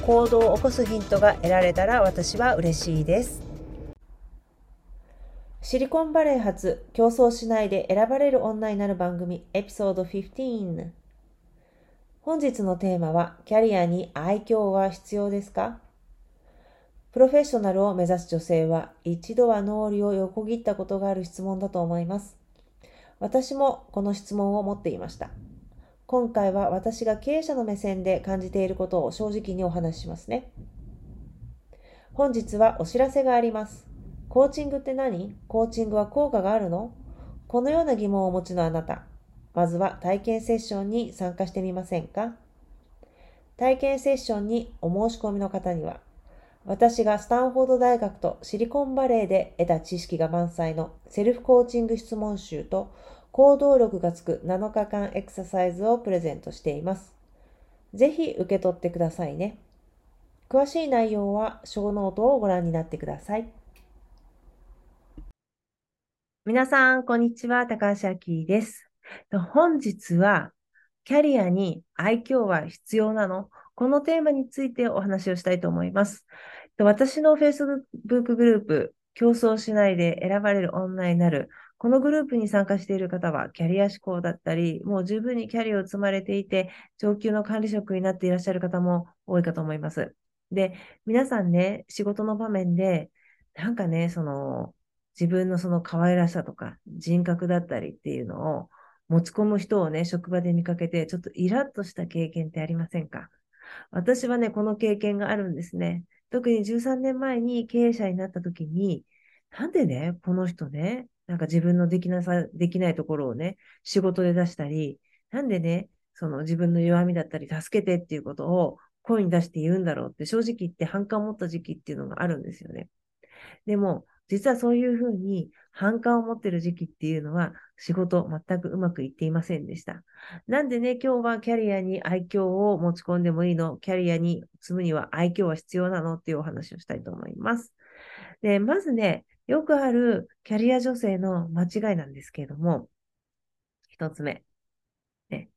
行動を起こすヒントが得られたら私は嬉しいですシリコンバレー発競争しないで選ばれる女になる番組エピソード15本日のテーマはキャリアに愛嬌は必要ですか？プロフェッショナルを目指す女性は一度は脳裏を横切ったことがある質問だと思います。私もこの質問を持っていました。今回は私が経営者の目線で感じていることを正直にお話ししますね。本日はお知らせがあります。コーチングって何？コーチングは効果があるの？このような疑問をお持ちのあなた。まずは体験セッションに参加してみませんか？体験セッションにお申し込みの方には、私がスタンフォード大学とシリコンバレーで得た知識が満載のセルフコーチング質問集と行動力がつく7日間エクササイズをプレゼントしています。ぜひ受け取ってくださいね。詳しい内容はショーノートをご覧になってください。皆さん、こんにちは。高橋明です。本日は、キャリアに愛嬌は必要なの？このテーマについてお話をしたいと思います。私の Facebook グループ、競争しないで選ばれる女になる。このグループに参加している方は、キャリア志向だったり、もう十分にキャリアを積まれていて、上級の管理職になっていらっしゃる方も多いかと思います。で、皆さんね、仕事の場面で、なんかね、その、自分のその可愛らしさとか人格だったりっていうのを持ち込む人をね、職場で見かけて、ちょっとイラッとした経験ってありませんか？私はね、この経験があるんですね。特に13年前に経営者になった時に、なんでね、この人ね、なんか自分のできなさ、できないところをね、仕事で出したり、なんでね、その自分の弱みだったり、助けてっていうことを声に出して言うんだろうって、正直言って反感を持った時期っていうのがあるんですよね。でも、実はそういうふうに反感を持ってる時期っていうのは仕事全くうまくいっていませんでした。なんでね、今日はキャリアに愛嬌を持ち込んでもいいのキャリアに積むには愛嬌は必要なのっていうお話をしたいと思います。で、まずね、よくあるキャリア女性の間違いなんですけれども、一つ目。ね、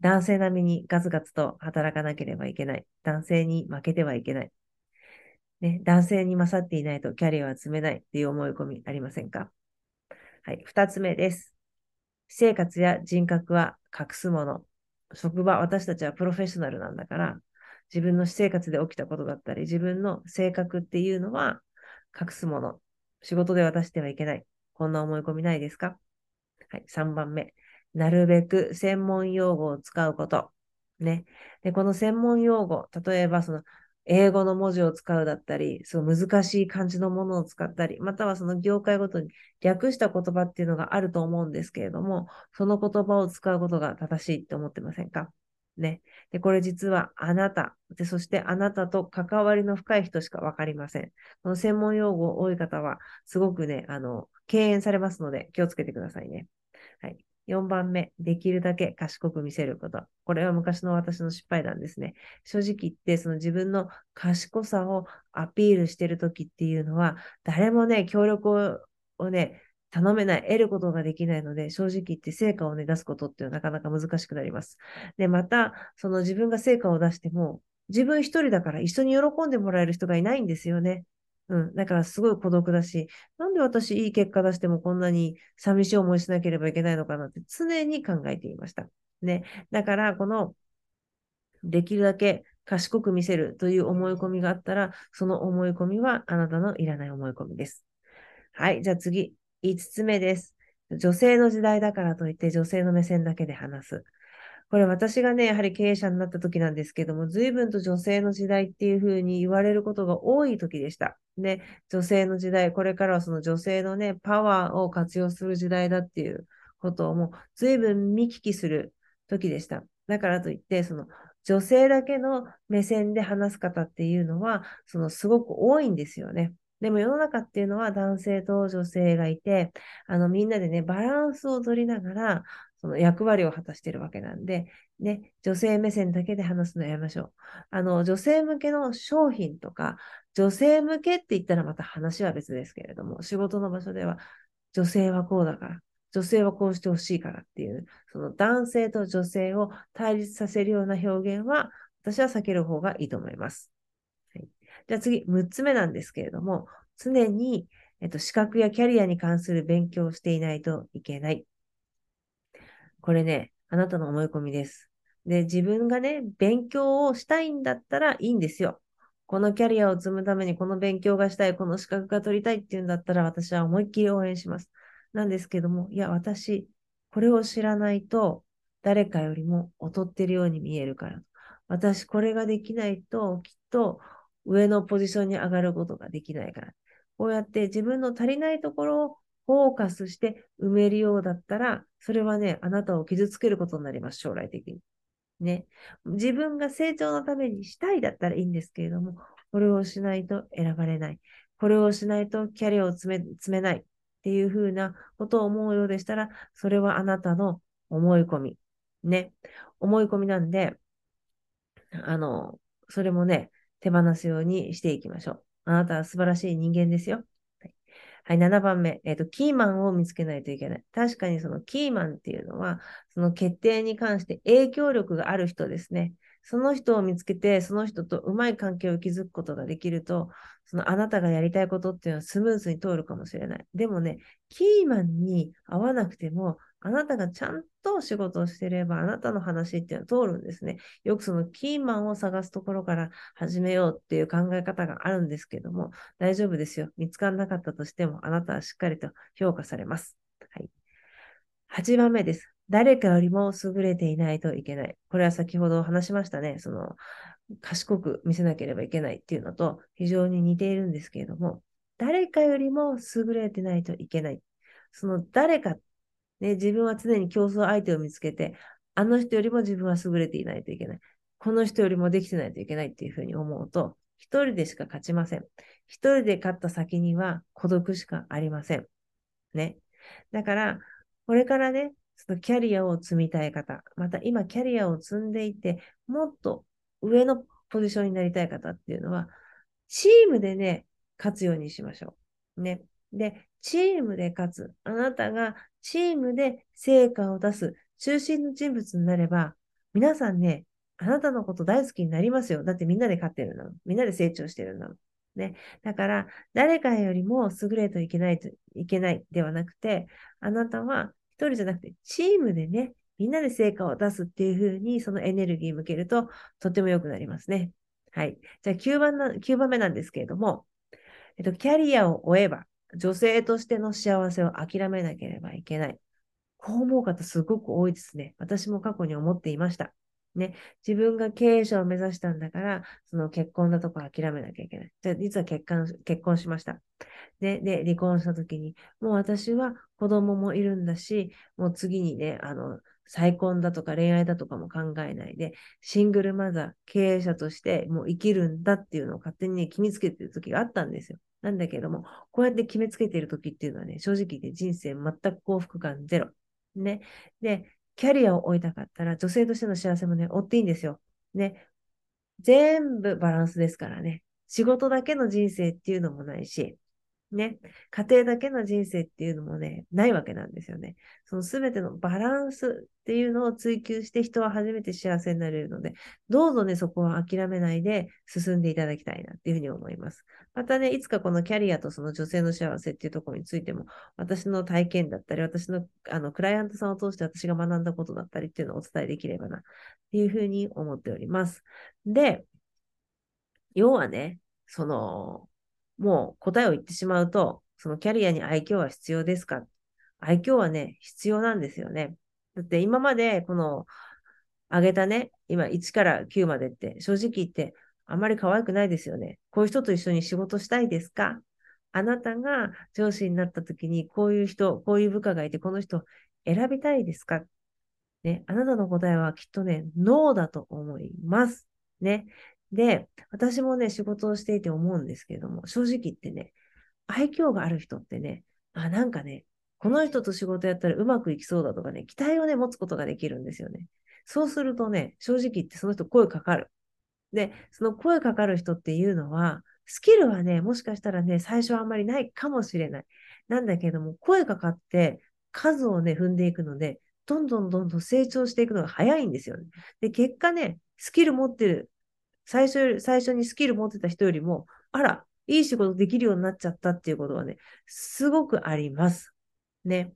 男性並みにガツガツと働かなければいけない。男性に負けてはいけない。ね、男性に勝っていないとキャリアは積めないっていう思い込みありませんか？はい。二つ目です。私生活や人格は隠すもの。職場、私たちはプロフェッショナルなんだから、自分の私生活で起きたことだったり、自分の性格っていうのは隠すもの。仕事で渡してはいけない。こんな思い込みないですか？はい。3番目。なるべく専門用語を使うこと。ね。で、この専門用語、例えばその英語の文字を使うだったり、その難しい漢字のものを使ったり、またはその業界ごとに略した言葉っていうのがあると思うんですけれども、その言葉を使うことが正しいって思ってませんか？ね。で、これ実はあなた、で、そしてあなたと関わりの深い人しかわかりません。この専門用語多い方は、すごくね、あの、敬遠されますので気をつけてくださいね。はい。4番目、できるだけ賢く見せること。これは昔の私の失敗談ですね。正直言って、その自分の賢さをアピールしてるときっていうのは、誰もね、協力をね、頼めない、得ることができないので、正直言って成果をね、出すことっていうのはなかなか難しくなります。で、また、その自分が成果を出しても、自分一人だから一緒に喜んでもらえる人がいないんですよね。うん。だからすごい孤独だし、なんで私いい結果出してもこんなに寂しい思いしなければいけないのかなって常に考えていました。ね。だから、この、できるだけ賢く見せるという思い込みがあったら、その思い込みはあなたのいらない思い込みです。はい。じゃあ次、5つ目です。女性の時代だからといって女性の目線だけで話す。これ私がね、やはり経営者になった時なんですけども、随分と女性の時代っていうふうに言われることが多い時でした。ね、女性の時代、これからはその女性のね、パワーを活用する時代だっていうことをもう随分見聞きする時でした。だからといって、その女性だけの目線で話す方っていうのは、そのすごく多いんですよね。でも世の中っていうのは男性と女性がいて、あのみんなでね、バランスを取りながら、その役割を果たしているわけなんで、ね、女性目線だけで話すのやめましょう。あの、女性向けの商品とか、女性向けって言ったらまた話は別ですけれども、仕事の場所では、女性はこうだから、女性はこうしてほしいからっていう、その男性と女性を対立させるような表現は、私は避ける方がいいと思います。じゃあ次、6つ目なんですけれども、常に、えっと、資格やキャリアに関する勉強をしていないといけない。これね、あなたの思い込みです。で、自分がね、勉強をしたいんだったらいいんですよ。このキャリアを積むためにこの勉強がしたい、この資格が取りたいっていうんだったら私は思いっきり応援します。なんですけども、いや、私、これを知らないと誰かよりも劣ってるように見えるから。私、これができないときっと上のポジションに上がることができないから。こうやって自分の足りないところをフォーカスして埋めるようだったら、それはね、あなたを傷つけることになります、将来的に。ね。自分が成長のためにしたいだったらいいんですけれども、これをしないと選ばれない。これをしないとキャリアを詰め詰めないっていうふうなことを思うようでしたら、それはあなたの思い込み。ね。思い込みなんで、あの、それもね、手放すようにしていきましょう。あなたは素晴らしい人間ですよ。はい、7番目、えっ、ー、と、キーマンを見つけないといけない。確かにそのキーマンっていうのは、その決定に関して影響力がある人ですね。その人を見つけて、その人とうまい関係を築くことができると、そのあなたがやりたいことっていうのはスムーズに通るかもしれない。でもね、キーマンに合わなくても、あなたがちゃんと仕事をしていれば、あなたの話っていうのは通るんですね。よくそのキーマンを探すところから始めようっていう考え方があるんですけども、大丈夫ですよ。見つからなかったとしても、あなたはしっかりと評価されます。はい。8番目です。誰かよりも優れていないといけない。これは先ほど話しましたね。その、賢く見せなければいけないっていうのと非常に似ているんですけれども、誰かよりも優れてないといけない。その誰かね、自分は常に競争相手を見つけて、あの人よりも自分は優れていないといけない。この人よりもできてないといけないっていうふうに思うと、一人でしか勝ちません。一人で勝った先には孤独しかありません。ね。だから、これからね、そのキャリアを積みたい方、また今キャリアを積んでいて、もっと上のポジションになりたい方っていうのは、チームでね、勝つようにしましょう。ね。で、チームで勝つ。あなたがチームで成果を出す中心の人物になれば、皆さんね、あなたのこと大好きになりますよ。だってみんなで勝ってるんだもん。みんなで成長してるんだもん。ね。だから、誰かよりも優れといけないといけないではなくて、あなたは一人じゃなくて、チームでね、みんなで成果を出すっていうふうに、そのエネルギー向けると、とても良くなりますね。はい。じゃあ9番な、9番目なんですけれども、えっと、キャリアを終えば、女性としての幸せを諦めなければいけない。こう思う方すごく多いですね。私も過去に思っていました。ね、自分が経営者を目指したんだから、その結婚だとか諦めなきゃいけない。じゃあ実は結婚結婚しました。で、で、離婚した時に、もう私は子供もいるんだし、もう次にね、あの、再婚だとか恋愛だとかも考えないで、シングルマザー、経営者としてもう生きるんだっていうのを勝手にね、決めつけてる時があったんですよ。なんだけども、こうやって決めつけている時っていうのはね、正直言って人生全く幸福感ゼロ。ね。で、キャリアを追いたかったら、女性としての幸せもね、追っていいんですよ。ね。全部バランスですからね。仕事だけの人生っていうのもないし、ね、家庭だけの人生っていうのもね、ないわけなんですよね。その全てのバランスっていうのを追求して人は初めて幸せになれるので、どうぞね、そこは諦めないで進んでいただきたいなっていうふうに思います。またね、いつかこのキャリアとその女性の幸せっていうところについても、私の体験だったり、私のあのクライアントさんを通して私が学んだことだったりっていうのをお伝えできればなっていうふうに思っております。で、要はね、その、もう答えを言ってしまうと、そのキャリアに愛嬌は必要ですか？愛嬌はね、必要なんですよね。だって今までこの上げたね、今1から9までって正直言ってあまり可愛くないですよね。こういう人と一緒に仕事したいですか？あなたが上司になった時にこういう人、こういう部下がいてこの人選びたいですか？ね、あなたの答えはきっとね、ノーだと思います。ね。で、私もね、仕事をしていて思うんですけれども、正直言ってね、愛嬌がある人ってね、あ、なんかね、この人と仕事やったらうまくいきそうだとかね、期待をね、持つことができるんですよね。そうするとね、正直言ってその人声かかる。で、その声かかる人っていうのは、スキルはね、もしかしたらね、最初はあんまりないかもしれない。なんだけども、声かかって数をね、踏んでいくので、どんどんどんどん成長していくのが早いんですよね。で、結果ね、スキル持ってる最初、最初にスキル持ってた人よりも、あら、いい仕事できるようになっちゃったっていうことはね、すごくあります。ね。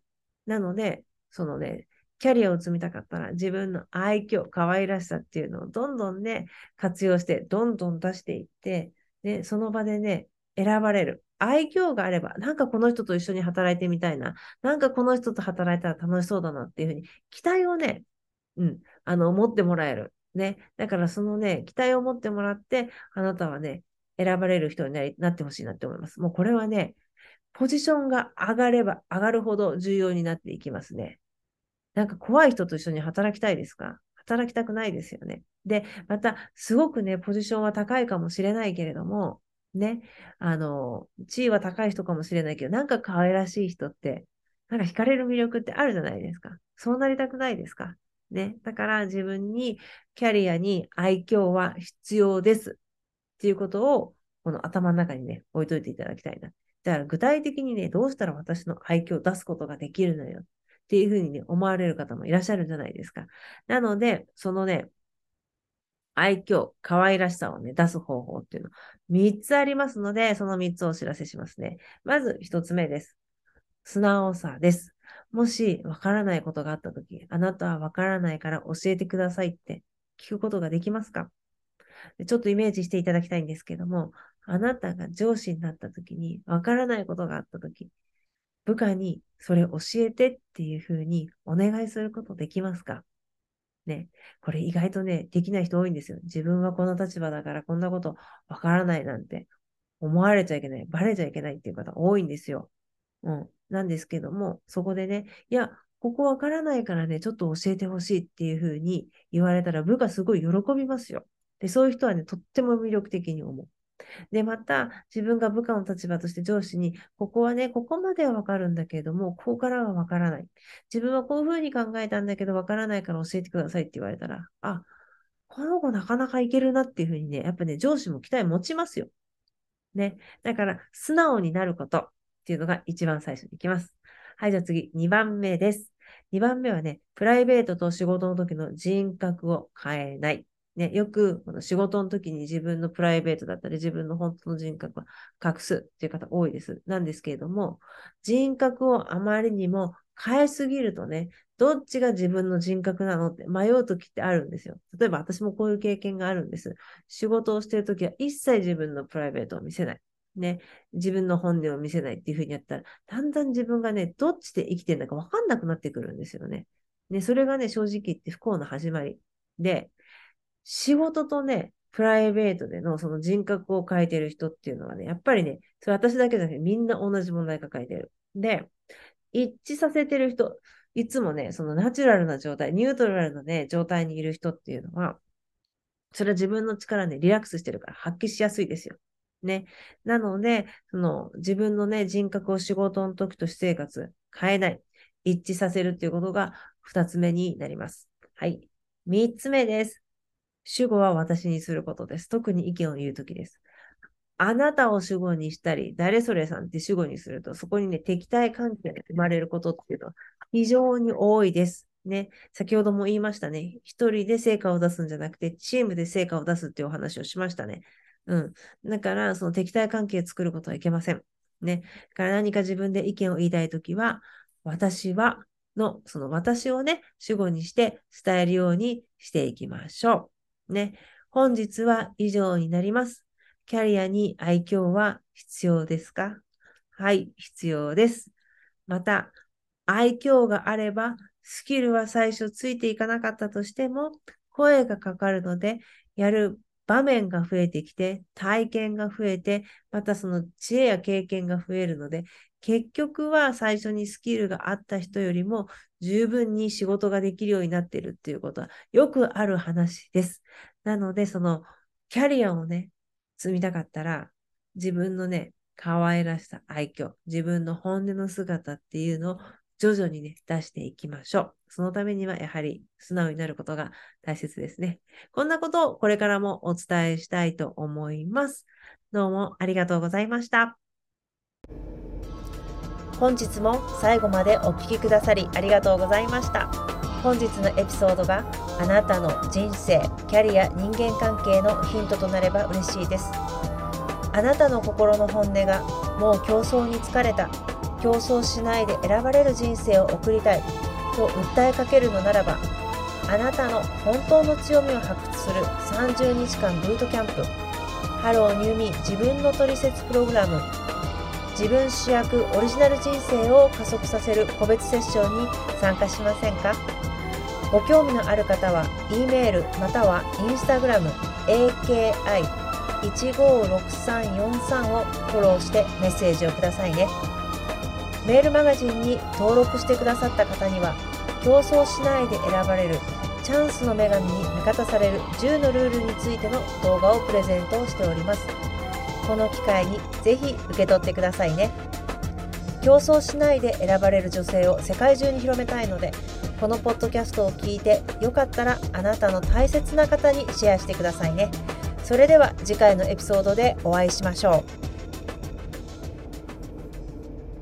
なので、そのね、キャリアを積みたかったら自分の愛嬌、可愛らしさっていうのをどんどんね、活用して、どんどん出していって、ね、その場でね、選ばれる。愛嬌があれば、なんかこの人と一緒に働いてみたいな、なんかこの人と働いたら楽しそうだなっていうふうに、期待をね、うん、あの、持ってもらえる。ね。だからそのね、期待を持ってもらって、あなたはね、選ばれる人になりなってほしいなって思います。もうこれはね、ポジションが上がれば上がるほど重要になっていきますね。なんか怖い人と一緒に働きたいですか？働きたくないですよね。で、また、すごくね、ポジションは高いかもしれないけれども、ね、あの、地位は高い人かもしれないけど、なんか可愛らしい人って、なんか惹かれる魅力ってあるじゃないですか。そうなりたくないですか？ね。だから自分にキャリアに愛嬌は必要ですっていうことをこの頭の中にね、置いといていただきたいな。だから具体的にね、どうしたら私の愛嬌を出すことができるのよっていうふうにね、思われる方もいらっしゃるんじゃないですか。なので、そのね、愛嬌、可愛らしさをね、出す方法っていうの、3つありますので、その3つをお知らせしますね。まず1つ目です。素直さです。もしわからないことがあったとき、あなたはわからないから教えてくださいって聞くことができますか？ちょっとイメージしていただきたいんですけども、あなたが上司になったときに、わからないことがあったとき、部下にそれ教えてっていうふうにお願いすることできますか？ね、これ意外とね、できない人多いんですよ。自分はこの立場だからこんなことわからないなんて思われちゃいけない、バレちゃいけないっていう方多いんですよ。うん。なんですけども、そこでね、いや、ここわからないからね、ちょっと教えてほしいっていうふうに言われたら部下すごい喜びますよ。で、そういう人はね、とっても魅力的に思う。で、また、自分が部下の立場として上司に、ここはね、ここまではわかるんだけれども、ここからはわからない。自分はこういうふうに考えたんだけど、わからないから教えてくださいって言われたら、あ、この子なかなかいけるなっていうふうにね、やっぱね、上司も期待持ちますよ。ね。だから、素直になること。っていうのが一番最初に行きます。はい、じゃあ次、2番目です。2番目はね、プライベートと仕事の時の人格を変えない。ね、よくこの仕事の時に自分のプライベートだったり自分の本当の人格は隠すっていう方多いです。なんですけれども、人格をあまりにも変えすぎるとね、どっちが自分の人格なのって迷う時ってあるんですよ。例えば私もこういう経験があるんです。仕事をしている時は一切自分のプライベートを見せない。ね、自分の本音を見せないっていうふうにやったら、だんだん自分がね、どっちで生きてるのかわかんなくなってくるんですよね。ね、それがね、正直言って不幸の始まり。で、仕事とね、プライベートでのその人格を変えてる人っていうのはね、やっぱりね、それ私だけじゃなくてみんな同じ問題抱えてる。で、一致させてる人、いつもね、そのナチュラルな状態、ニュートラルなね、状態にいる人っていうのは、それは自分の力、ね、リラックスしてるから発揮しやすいですよ。ね。なので、その自分のね、人格を仕事の時と私生活変えない。一致させるということが二つ目になります。はい。三つ目です。主語は私にすることです。特に意見を言うときです。あなたを主語にしたり、誰それさんって主語にすると、そこにね、敵対関係が生まれることっていうのは非常に多いです。ね、先ほども言いましたね。一人で成果を出すんじゃなくて、チームで成果を出すっていうお話をしましたね。うん。だから、その敵対関係を作ることはいけません。ね。から何か自分で意見を言いたいときは、私はの、その私をね、主語にして伝えるようにしていきましょう。ね。本日は以上になります。キャリアに愛嬌は必要ですか？はい、必要です。また、愛嬌があれば、スキルは最初ついていかなかったとしても、声がかかるので、やる場面が増えてきて、体験が増えて、またその知恵や経験が増えるので、結局は最初にスキルがあった人よりも十分に仕事ができるようになっているっていうことはよくある話です。なので、そのキャリアをね、積みたかったら、自分のね、可愛らしさ、愛嬌、自分の本音の姿っていうのを徐々にね、出していきましょう。そのためにはやはり素直になることが大切ですね。こんなことをこれからもお伝えしたいと思います。どうもありがとうございました。本日も最後までお聴きくださりありがとうございました。本日のエピソードがあなたの人生、キャリア、人間関係のヒントとなれば嬉しいです。あなたの心の本音がもう競争に疲れた競争しないで選ばれる人生を送りたい。と訴えかけるのならばあなたの本当の強みを発掘する30日間ブートキャンプ。Hello New Me 自分のトリセツプログラム。自分主役オリジナル人生を加速させる個別セッションに参加しませんか？ご興味のある方は E メールまたは Instagram AKI156343 をフォローしてメッセージをくださいね。メールマガジンに登録してくださった方には競争しないで選ばれるチャンスの女神に味方される10のルールについての動画をプレゼントをしております。この機会にぜひ受け取ってくださいね。競争しないで選ばれる女性を世界中に広めたいのでこのポッドキャストを聞いてよかったらあなたの大切な方にシェアしてくださいね。それでは次回のエピソードでお会いしましょう。